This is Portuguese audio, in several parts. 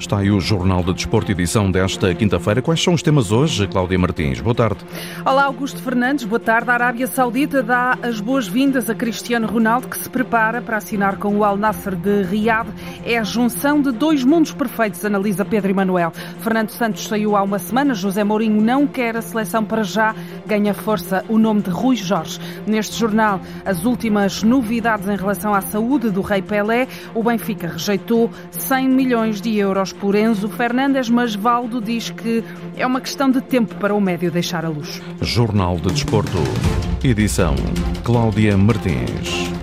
Está aí o Jornal de Desporto, edição desta quinta-feira. Quais são os temas hoje, Cláudia Martins? Boa tarde. Olá, Augusto Fernandes. Boa tarde. A Arábia Saudita dá as boas-vindas a Cristiano Ronaldo, que se prepara para assinar com o Al Nasser de Riad. É a junção de dois mundos perfeitos, analisa Pedro Emanuel. Fernando Santos saiu há uma semana. José Mourinho não quer a seleção para já. Ganha força o nome de Rui Jorge. Neste jornal, as últimas novidades em relação à saúde do Rei Pelé. O Benfica rejeitou 100 milhões de euros por Enzo Fernandes, mas Valdo diz que é uma questão de tempo para o médio deixar a luz. Jornal de Desporto, edição Cláudia Martins.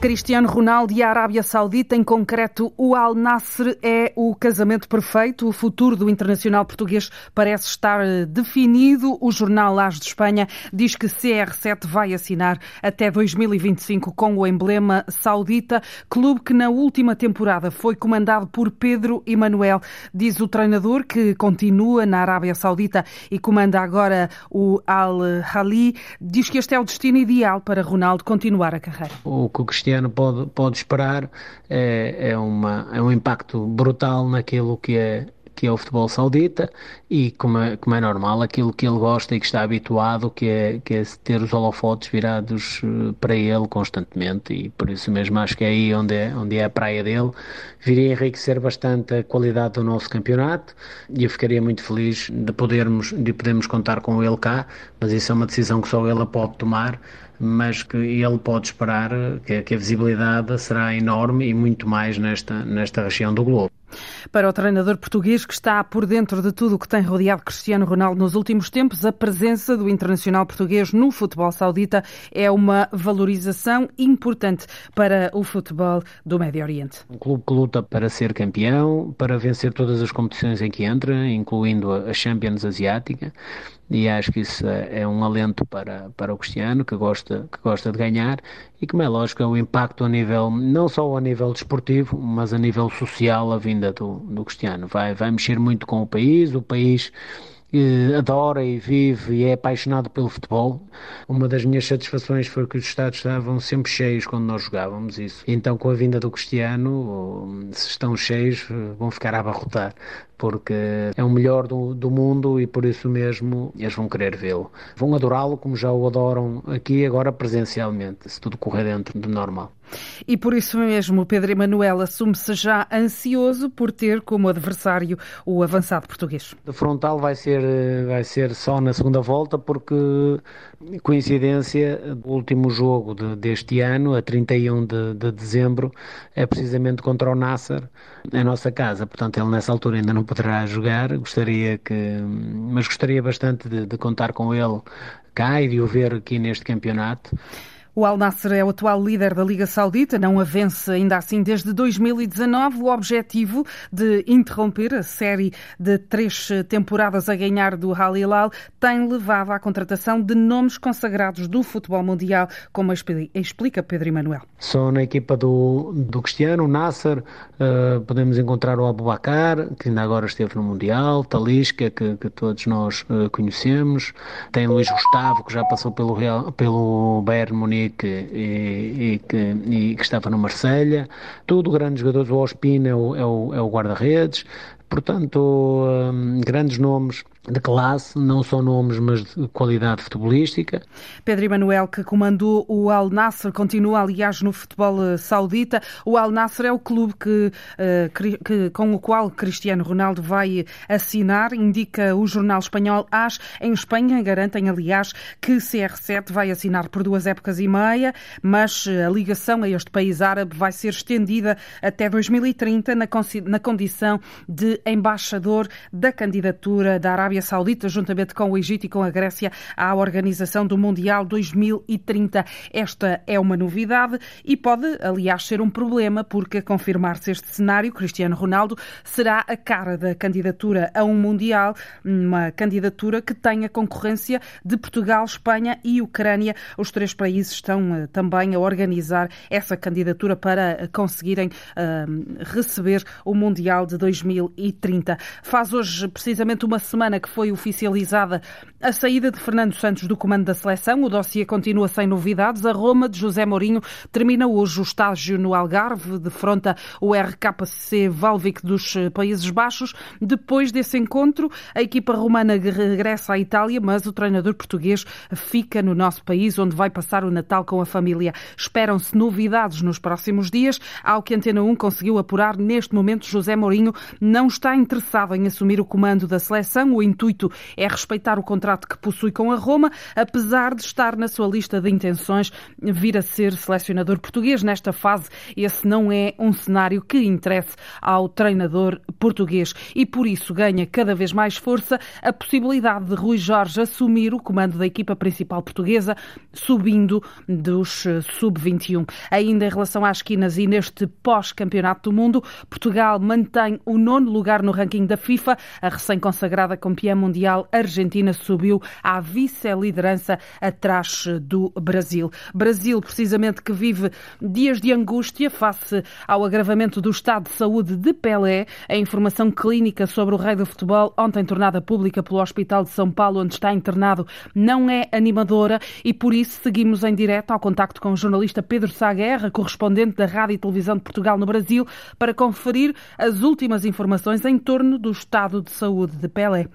Cristiano Ronaldo e a Arábia Saudita, em concreto o Al Nasser, é o casamento perfeito. O futuro do internacional português parece estar eh, definido. O jornal As de Espanha diz que CR7 vai assinar até 2025 com o emblema saudita, clube que na última temporada foi comandado por Pedro Emanuel. Diz o treinador que continua na Arábia Saudita e comanda agora o Al Hali. Diz que este é o destino ideal para Ronaldo continuar a carreira. O que o Cristiano ano pode, pode esperar é, é, uma, é um impacto brutal naquilo que é que é o futebol saudita e como é, como é normal aquilo que ele gosta e que está habituado que é, que é ter os holofotes virados eh, para ele constantemente. E por isso mesmo acho que é aí onde é, onde é a praia dele. Viria enriquecer bastante a qualidade do nosso campeonato e eu ficaria muito feliz de podermos, de podermos contar com ele cá mas isso é uma decisão que só ele pode tomar mas que ele pode esperar que, que a visibilidade será enorme e muito mais nesta, nesta região do globo. Para o treinador português que está por dentro de tudo o que tem rodeado Cristiano Ronaldo nos últimos tempos, a presença do internacional português no futebol saudita é uma valorização importante para o futebol do Médio Oriente. Um clube que luta para ser campeão, para vencer todas as competições em que entra, incluindo a Champions Asiática, e acho que isso é, é um alento para, para o Cristiano, que gosta, que gosta de ganhar, e como é lógico, é um impacto a nível, não só a nível desportivo, mas a nível social, a vinda do, do Cristiano. Vai, vai mexer muito com o país, o país eh, adora e vive e é apaixonado pelo futebol. Uma das minhas satisfações foi que os estádios estavam sempre cheios quando nós jogávamos isso. Então, com a vinda do Cristiano, se estão cheios, vão ficar a abarrotar porque é o melhor do, do mundo e por isso mesmo eles vão querer vê-lo. Vão adorá-lo como já o adoram aqui agora presencialmente, se tudo correr dentro do normal. E por isso mesmo, Pedro Emanuel assume-se já ansioso por ter como adversário o avançado português. De frontal vai ser, vai ser só na segunda volta, porque coincidência, o último jogo de, deste ano, a 31 de, de dezembro, é precisamente contra o Nasser, em nossa casa. Portanto, ele nessa altura ainda não poderá jogar. Gostaria que, mas gostaria bastante de, de contar com ele cá e de o ver aqui neste campeonato. O Al Nasser é o atual líder da Liga Saudita, não a vence ainda assim desde 2019. O objetivo de interromper a série de três temporadas a ganhar do Al Hilal tem levado à contratação de nomes consagrados do futebol mundial, como explica Pedro Emanuel. Só na equipa do, do Cristiano, Nasser, uh, podemos encontrar o Abubacar, que ainda agora esteve no Mundial, Talisca, que, que todos nós uh, conhecemos, tem Luís Gustavo, que já passou pelo, Real, pelo Bayern Munique Munique e, e, que, e que estava no Marselha, tudo grandes jogadores, o Ospina é o, é o, é o guarda-redes, portanto, um, grandes nomes de classe, não só nomes, mas de qualidade futebolística. Pedro Emanuel, que comandou o Al Nasser, continua, aliás, no futebol eh, saudita. O Al Nasser é o clube que, eh, que, com o qual Cristiano Ronaldo vai assinar, indica o jornal espanhol AS. Em Espanha, garantem, aliás, que CR7 vai assinar por duas épocas e meia, mas eh, a ligação a este país árabe vai ser estendida até 2030 na, na condição de embaixador da candidatura da Arábia Arábia Saudita, juntamente com o Egito e com a Grécia, à organização do Mundial 2030. Esta é uma novidade e pode, aliás, ser um problema, porque a confirmar-se este cenário, Cristiano Ronaldo será a cara da candidatura a um Mundial, uma candidatura que tem a concorrência de Portugal, Espanha e Ucrânia. Os três países estão uh, também a organizar essa candidatura para conseguirem uh, receber o Mundial de 2030. Faz hoje precisamente uma semana que foi oficializada a saída de Fernando Santos do comando da seleção. O dossiê continua sem novidades. A Roma de José Mourinho termina hoje o estágio no Algarve, defronta o RKC Valvic dos Países Baixos. Depois desse encontro, a equipa romana regressa à Itália, mas o treinador português fica no nosso país, onde vai passar o Natal com a família. Esperam-se novidades nos próximos dias. Ao que Antena 1 conseguiu apurar, neste momento, José Mourinho não está interessado em assumir o comando da seleção. O intuito é respeitar o contrato que possui com a Roma, apesar de estar na sua lista de intenções vir a ser selecionador português. Nesta fase, esse não é um cenário que interesse ao treinador português e por isso ganha cada vez mais força a possibilidade de Rui Jorge assumir o comando da equipa principal portuguesa, subindo dos sub-21. Ainda em relação às esquinas e neste pós-campeonato do mundo, Portugal mantém o nono lugar no ranking da FIFA. A recém-consagrada campeã mundial argentina subiu à vice-liderança atrás do Brasil. Brasil, precisamente, que vive dias de angústia face ao agravamento do estado de saúde de Pelé. A informação clínica sobre o rei do futebol, ontem tornada pública pelo Hospital de São Paulo, onde está internado, não é animadora e por isso seguimos em direto ao contacto com o jornalista Pedro Sá Guerra, correspondente da Rádio e Televisão de Portugal no Brasil, para conferir as últimas informações em torno do estado de saúde de Pelé.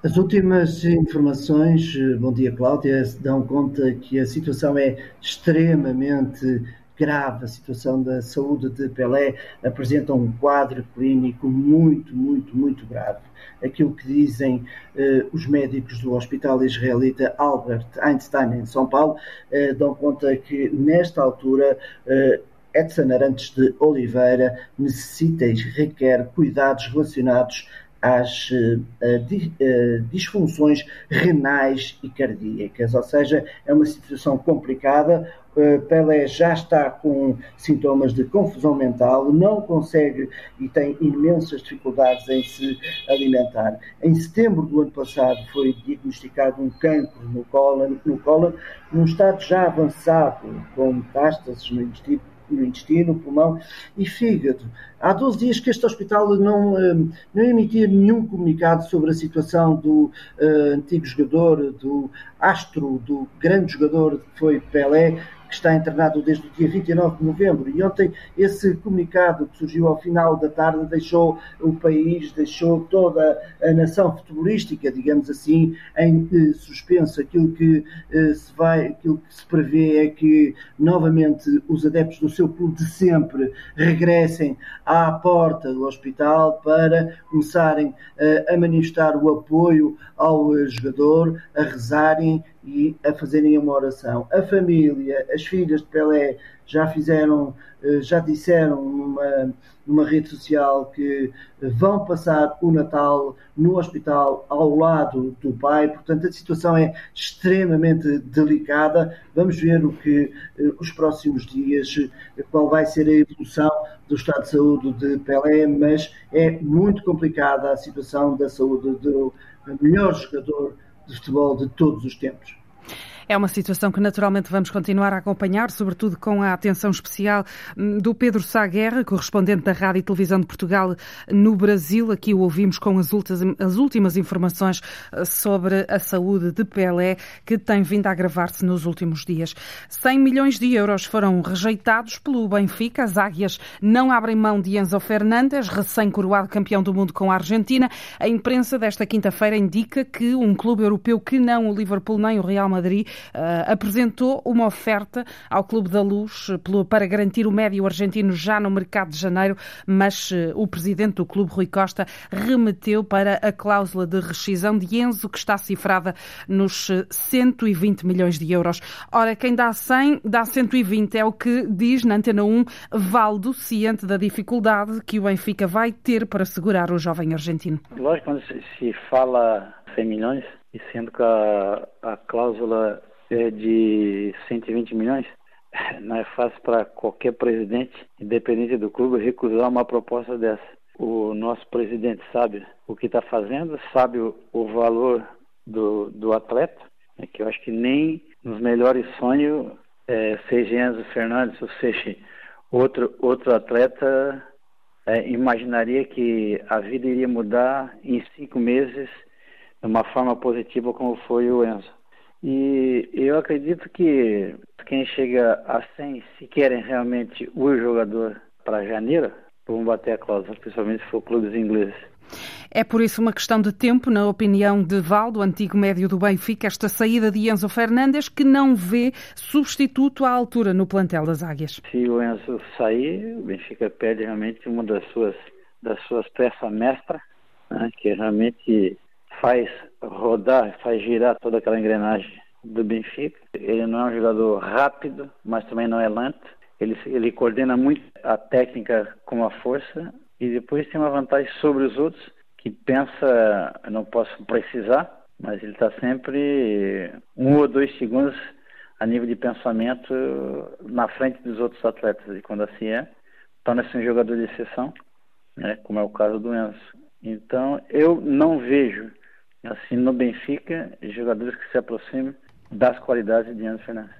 As últimas informações, bom dia Cláudia, dão conta que a situação é extremamente grave, a situação da saúde de Pelé apresenta um quadro clínico muito, muito, muito grave. Aquilo que dizem eh, os médicos do Hospital Israelita Albert Einstein em São Paulo eh, dão conta que nesta altura eh, Edson Arantes de Oliveira necessita e requer cuidados relacionados às uh, uh, disfunções renais e cardíacas, ou seja, é uma situação complicada. Uh, Pelé já está com sintomas de confusão mental, não consegue e tem imensas dificuldades em se alimentar. Em setembro do ano passado foi diagnosticado um cancro no cólon, no cólon num estado já avançado, com metástases no intestino no intestino, pulmão e fígado. Há 12 dias que este hospital não, eh, não emitia nenhum comunicado sobre a situação do uh, antigo jogador, do astro, do grande jogador que foi Pelé, que está internado desde o dia 29 de novembro. E ontem esse comunicado que surgiu ao final da tarde deixou o país, deixou toda a nação futebolística, digamos assim, em eh, suspenso. Aquilo que eh, se vai, aquilo que se prevê é que novamente os adeptos do seu clube de sempre regressem à porta do hospital para começarem eh, a manifestar o apoio ao eh, jogador, a rezarem e a fazerem uma oração. A família, as filhas de Pelé já fizeram, eh, já disseram numa, numa rede social que vão passar o Natal no hospital ao lado do pai, portanto a situação é extremamente delicada. Vamos ver o que eh, os próximos dias, qual vai ser a evolução do estado de saúde de Pelé, mas é muito complicada a situação da saúde do melhor jogador de futebol de todos os tempos. É uma situação que naturalmente vamos continuar a acompanhar, sobretudo com a atenção especial hum, do Pedro Sá Guerra, correspondente da Rádio e Televisão de Portugal no Brasil. Aqui o ouvimos com as últimas informações eh, sobre a saúde de Pelé, que tem vindo a agravar-se nos últimos dias. 100 milhões de euros foram rejeitados pelo Benfica. As águias não abrem mão de Enzo Fernandes, recém-coroado campeão do mundo com a Argentina. A imprensa desta quinta-feira indica que um clube europeu que não o Liverpool nem o Real Madrid apresentou uma oferta ao Clube da Luz pelo, para garantir o médio argentino já no mercado de janeiro, mas uh, o presidente do clube, Rui Costa, remeteu para a cláusula de rescisão de Enzo, que está cifrada nos 120 milhões de euros. Ora, quem dá 100, dá 120, é o que diz na Antena 1 Valdo, ciente da dificuldade que o Benfica vai ter para segurar o jovem argentino. Lógico, quando se fala 100 milhões, e sendo que a, a cláusula é de 120 milhões, não é fácil para qualquer presidente, independente do clube, recusar uma proposta dessa. O nosso presidente sabe o que está fazendo, sabe o, o valor do, do atleta, né, que eu acho que nem nos melhores sonhos, é, seja Enzo Fernandes ou seja outro, outro atleta, é, imaginaria que a vida iria mudar em cinco meses de uma forma positiva como foi o Enzo. E eu acredito que quem chega a 100, se querem realmente o jogador para janeiro, vão bater a cláusula, principalmente se for clubes ingleses. É por isso uma questão de tempo, na opinião de Valdo, antigo médio do Benfica, esta saída de Enzo Fernandes, que não vê substituto à altura no plantel das Águias. Se o Enzo sair, o Benfica perde realmente uma das suas, das suas peças mestras, né, que realmente faz rodar, faz girar toda aquela engrenagem do Benfica. Ele não é um jogador rápido, mas também não é lento. Ele, ele coordena muito a técnica com a força e depois tem uma vantagem sobre os outros que pensa, eu não posso precisar, mas ele está sempre um ou dois segundos a nível de pensamento na frente dos outros atletas. E quando assim é, torna-se um jogador de exceção, né, como é o caso do Enzo. Então, eu não vejo, assim, no Benfica, jogadores que se aproximem das qualidades de Enzo Fernandes.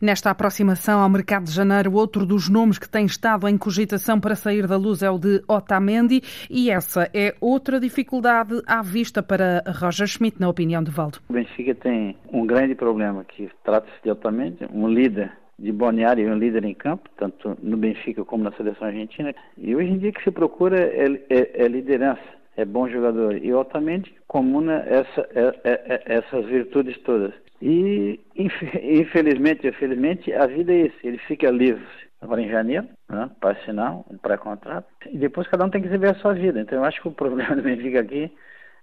Nesta aproximação ao mercado de janeiro, outro dos nomes que tem estado em cogitação para sair da luz é o de Otamendi e essa é outra dificuldade à vista para Roger Schmidt, na opinião de Valdo. O Benfica tem um grande problema que trata-se de Otamendi, um líder de balneário e um líder em campo, tanto no Benfica como na seleção argentina. E hoje em dia o que se procura é, é, é liderança, é bom jogador. E Otamendi comuna essa, é, é, é essas virtudes todas. E infelizmente, infelizmente, a vida é isso, ele fica livre agora em janeiro, né, para assinar um pré-contrato, e depois cada um tem que viver a sua vida. Então eu acho que o problema do Benfica aqui,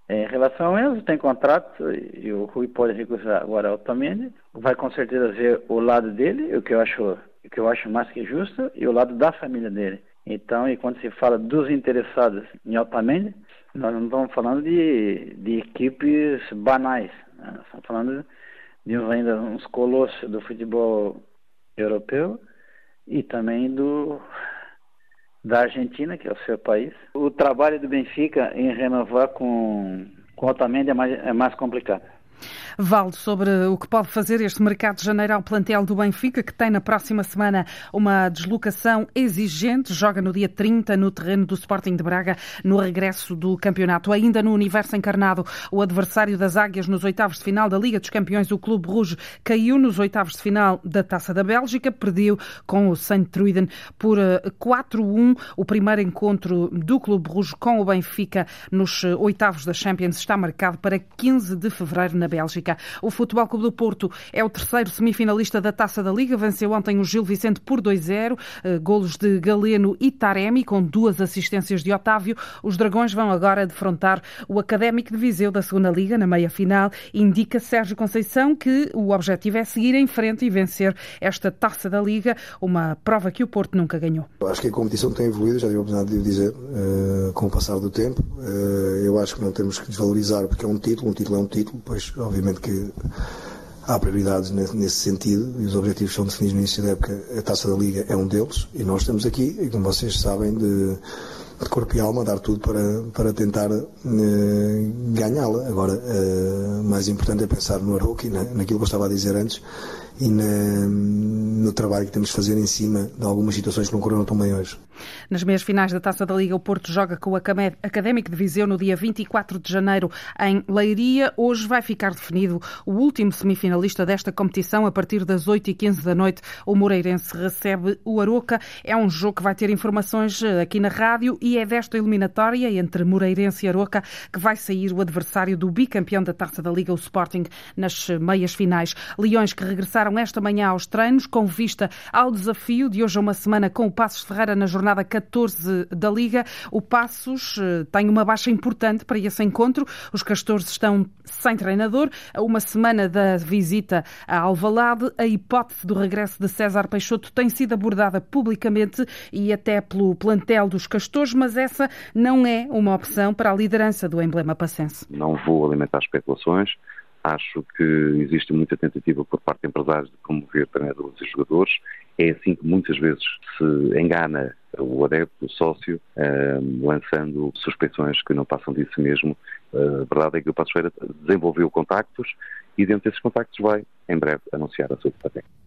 é, em relação ao Enzo, tem contrato, e o Rui pode recusar agora Otamendi, vai com certeza ver o lado dele, o que eu acho, o que eu acho mais que justo, e o lado da família dele. Então, e quando se fala dos interessados em Otamendi, nós não estamos falando de, de equipes banais, né? estamos falando vimos ainda uns colossos do futebol europeu e também do da Argentina, que é o seu país. O trabalho do Benfica em renovar com, com é mais, é mais complicado. Valdo, sobre o que pode fazer este mercado de janeiro ao plantel do Benfica, que tem na próxima semana uma deslocação exigente, joga no dia 30 no terreno do Sporting de Braga, no regresso do campeonato. Ainda no universo encarnado, o adversário das Águias nos oitavos de final da Liga dos Campeões, o Clube Rouge, caiu nos oitavos de final da Taça da Bélgica, perdeu com o Saint Truiden por 4-1. Eh, o primeiro encontro do Clube Rouge com o Benfica nos eh, oitavos da Champions está marcado para 15 de fevereiro na Bélgica. O Futebol Clube do Porto é o terceiro semifinalista da Taça da Liga. Venceu ontem o Gil Vicente por 2-0. Eh, golos de Galeno e Taremi, com duas assistências de Otávio. Os Dragões vão agora defrontar o Académico de Viseu da Segunda Liga na meia-final. Indica Sérgio Conceição que o objetivo é seguir em frente e vencer esta Taça da Liga, uma prova que o Porto nunca ganhou. Acho que a competição tem evoluído, já tive a oportunidade de dizer, uh, com o passar do tempo. Uh, eu acho que não temos que desvalorizar porque é um título, um título é um título, pois obviamente que há prioridades nesse sentido e os objetivos são definidos no início da época. A taça da Liga é um deles e nós estamos aqui, e como vocês sabem, de, de corpo e alma, dar tudo para, para tentar uh, ganhá-la. Agora, uh, mais importante é pensar no Aroque, na, naquilo que eu estava a dizer antes, e na, no trabalho que temos de fazer em cima de algumas situações que não correram tão bem hoje. Nas meias finais da Taça da Liga, o Porto joga com o Académico de Viseu no dia 24 de janeiro em Leiria. Hoje vai ficar definido o último semifinalista desta competição. A partir das 8h15 da noite, o Moreirense recebe o Aroca. É um jogo que vai ter informações eh, aqui na rádio e é desta eliminatória entre Moreirense e Aroca que vai sair o adversário do bicampeão da Taça da Liga, o Sporting, nas meias finais. Leões que regressaram esta manhã aos treinos com vista ao desafio de hoje a uma semana com o Passos Ferreira na jornada jornada 14 da Liga. O Passos eh, tem uma baixa importante para esse encontro. Os Castores estão sem treinador. A uma semana da visita a Alvalade, a hipótese do regresso de César Peixoto tem sido abordada publicamente e até pelo plantel dos Castores, mas essa não é uma opção para a liderança do emblema passense. Não vou alimentar especulações. Acho que existe muita tentativa por parte de empresários de promover treinadores e jogadores. É assim que muitas vezes se engana o adepto, o sócio, uh, lançando suspeições que não passam disso mesmo. Uh, a verdade é que o Passo Feira desenvolveu contactos e dentro desses contactos vai, em breve, anunciar a sua equipa técnica.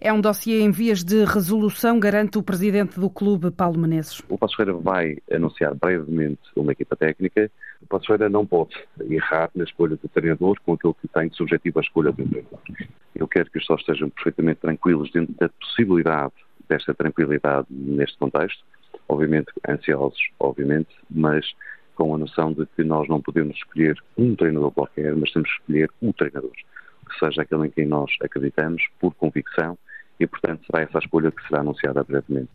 É um dossiê em vias de resolução, garante o presidente do clube, Paulo Menezes. O Passo Ferreira vai anunciar brevemente uma equipa técnica. O Passo Ferreira não pode errar na escolha do treinador com aquilo que tem de subjetivo a escolha do treinador. Eu quero que os sócios estejam perfeitamente tranquilos dentro da possibilidade desta tranquilidade neste contexto. Obviamente ansiosos, obviamente, mas com a noção de que nós não podemos escolher um treinador qualquer, mas temos que escolher o treinador que seja aquele em quem nós acreditamos, por convicção, e, portanto, será essa a escolha que será anunciada brevemente.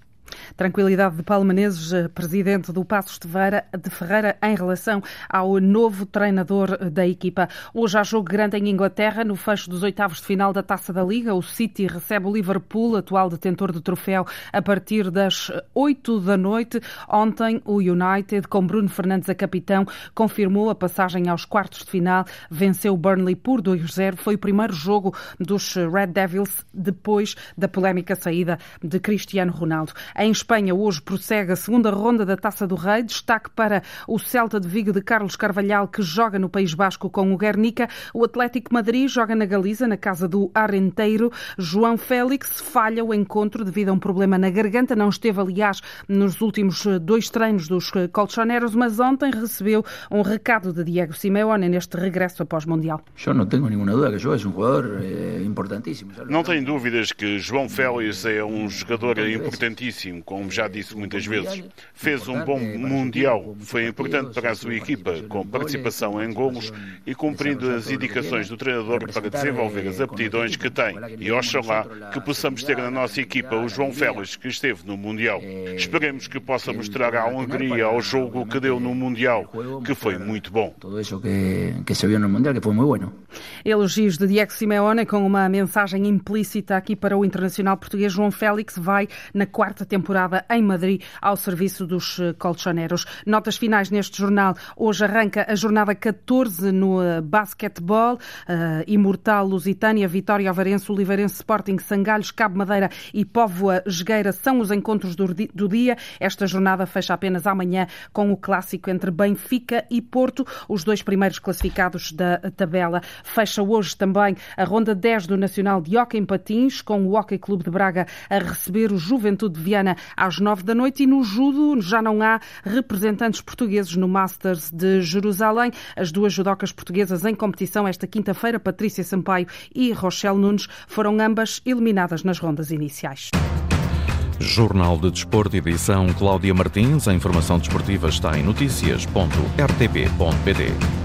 Tranquilidade de Paulo Menezes, eh, presidente do Passos de Ferreira, de Ferreira, em relação ao novo treinador eh, da equipa. Hoje há jogo grande em Inglaterra, no fecho dos oitavos de final da Taça da Liga. O City recebe o Liverpool, atual detentor do troféu, a partir das 8 da noite. Ontem, o United, com Bruno Fernandes a capitão, confirmou a passagem aos quartos de final, venceu o Burnley por 2-0. Foi o primeiro jogo dos Red Devils depois da polémica saída de Cristiano Ronaldo. Em Espanha, hoje prossegue a segunda ronda da Taça do Rei. Destaque para o Celta de Vigo de Carlos Carvalhal, que joga no País Basco com o Guernica. O Atlético Madrid joga na Galiza, na casa do Arenteiro. João Félix falha o encontro devido a um problema na garganta. Não esteve, aliás, nos últimos dois treinos dos colchoneros, mas ontem recebeu um recado de Diego Simeone neste regresso após Mundial. Eu não tenho nenhuma dúvida que João é um jogador eh, importantíssimo. Não tenho dúvidas que João Félix é um jogador importantíssimo como já disse muitas vezes. Fez um bom Mundial, foi importante para a sua equipa, com participação em golos e cumprindo as indicações do treinador para desenvolver as aptidões que tem. E oxalá que possamos ter na nossa equipa o João Félix, que esteve no Mundial. Esperemos que possa mostrar a Hungria ao jogo que deu no Mundial, que foi muito bom. Tudo isso que, que se viu no Mundial, que foi muito bom. Elogios de Diego Simeone com uma mensagem implícita aqui para o internacional português João Félix vai na quarta temporada em Madrid ao serviço dos eh, colchoneros. Notas finais neste jornal. Hoje arranca a jornada 14 no eh, basquetebol. Uh, Imortal, Lusitânia, Vitória, Alvarense, Oliveirense, Sporting, Sangalhos, Cabo Madeira e Póvoa Jogueira são os encontros do, do dia. Esta jornada fecha apenas amanhã com o clássico entre Benfica e Porto, os dois primeiros classificados da tabela. Fecha hoje também a ronda 10 do Nacional de Hockey em Patins, com o Hockey Clube de Braga a receber o Juventude de Viana às 9 da noite e no judo já não há representantes portugueses no Masters de Jerusalém. As duas judocas portuguesas em competição esta quinta-feira, Patrícia Sampaio e Rochelle Nunes, foram ambas eliminadas nas rondas iniciais. Jornal de Desporto, edição Cláudia Martins. A informação desportiva está em notícias.rtp.pt.